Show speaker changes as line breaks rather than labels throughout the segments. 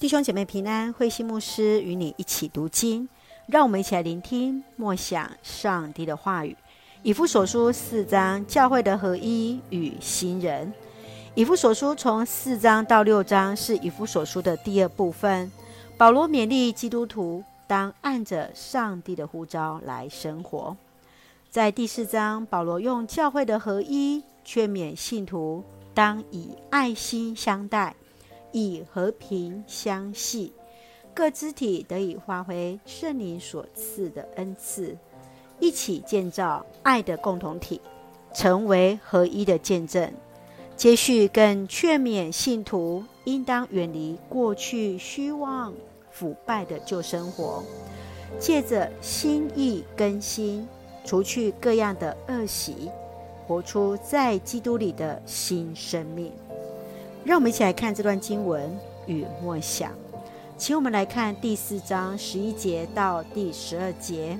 弟兄姐妹平安，慧馨牧师与你一起读经，让我们一起来聆听默想上帝的话语。以弗所书四章，教会的合一与新人。以弗所书从四章到六章是以弗所书的第二部分。保罗勉励基督徒当按着上帝的呼召来生活。在第四章，保罗用教会的合一劝勉信徒当以爱心相待。以和平相系，各肢体得以发挥圣灵所赐的恩赐，一起建造爱的共同体，成为合一的见证。接续更劝勉信徒应当远离过去虚妄腐败的旧生活，借着心意更新，除去各样的恶习，活出在基督里的新生命。让我们一起来看这段经文与默想，请我们来看第四章十一节到第十二节。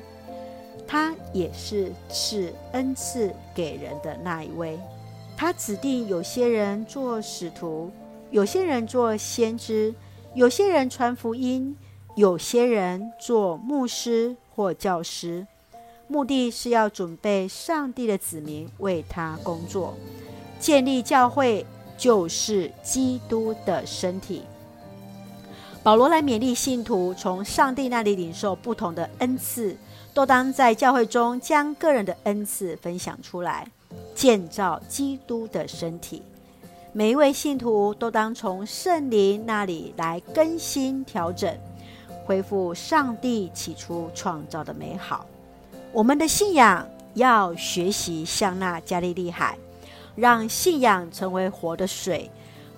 他也是赐恩赐给人的那一位。他指定有些人做使徒，有些人做先知，有些人传福音，有些人做牧师或教师，目的是要准备上帝的子民为他工作，建立教会。就是基督的身体。保罗来勉励信徒，从上帝那里领受不同的恩赐，都当在教会中将个人的恩赐分享出来，建造基督的身体。每一位信徒都当从圣灵那里来更新调整，恢复上帝起初创造的美好。我们的信仰要学习像那加利利海。让信仰成为活的水，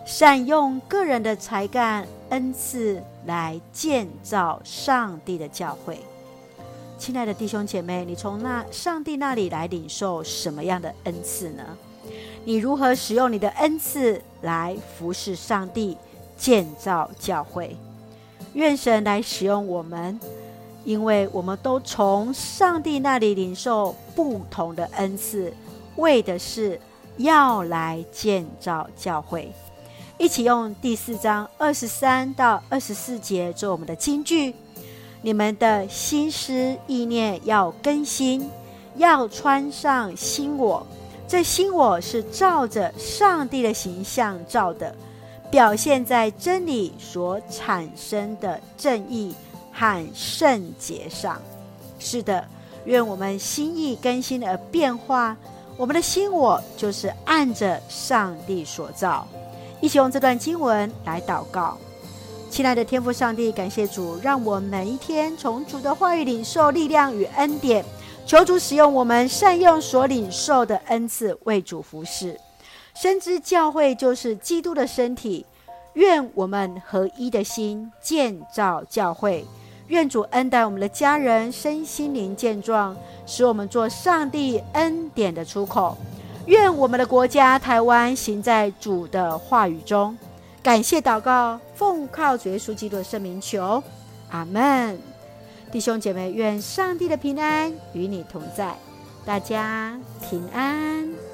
善用个人的才干恩赐来建造上帝的教会。亲爱的弟兄姐妹，你从那上帝那里来领受什么样的恩赐呢？你如何使用你的恩赐来服侍上帝、建造教会？愿神来使用我们，因为我们都从上帝那里领受不同的恩赐，为的是。要来建造教会，一起用第四章二十三到二十四节做我们的金句。你们的心思意念要更新，要穿上新我。这新我是照着上帝的形象造的，表现在真理所产生的正义和圣洁上。是的，愿我们心意更新而变化。我们的心我就是按着上帝所造，一起用这段经文来祷告。亲爱的天父上帝，感谢主，让我每一天从主的话语领受力量与恩典。求主使用我们，善用所领受的恩赐，为主服侍。深知教会就是基督的身体，愿我们合一的心建造教会。愿主恩待我们的家人身心灵健壮，使我们做上帝恩典的出口。愿我们的国家台湾行在主的话语中。感谢祷告，奉靠主耶稣基督的圣名求，阿门。弟兄姐妹，愿上帝的平安与你同在，大家平安。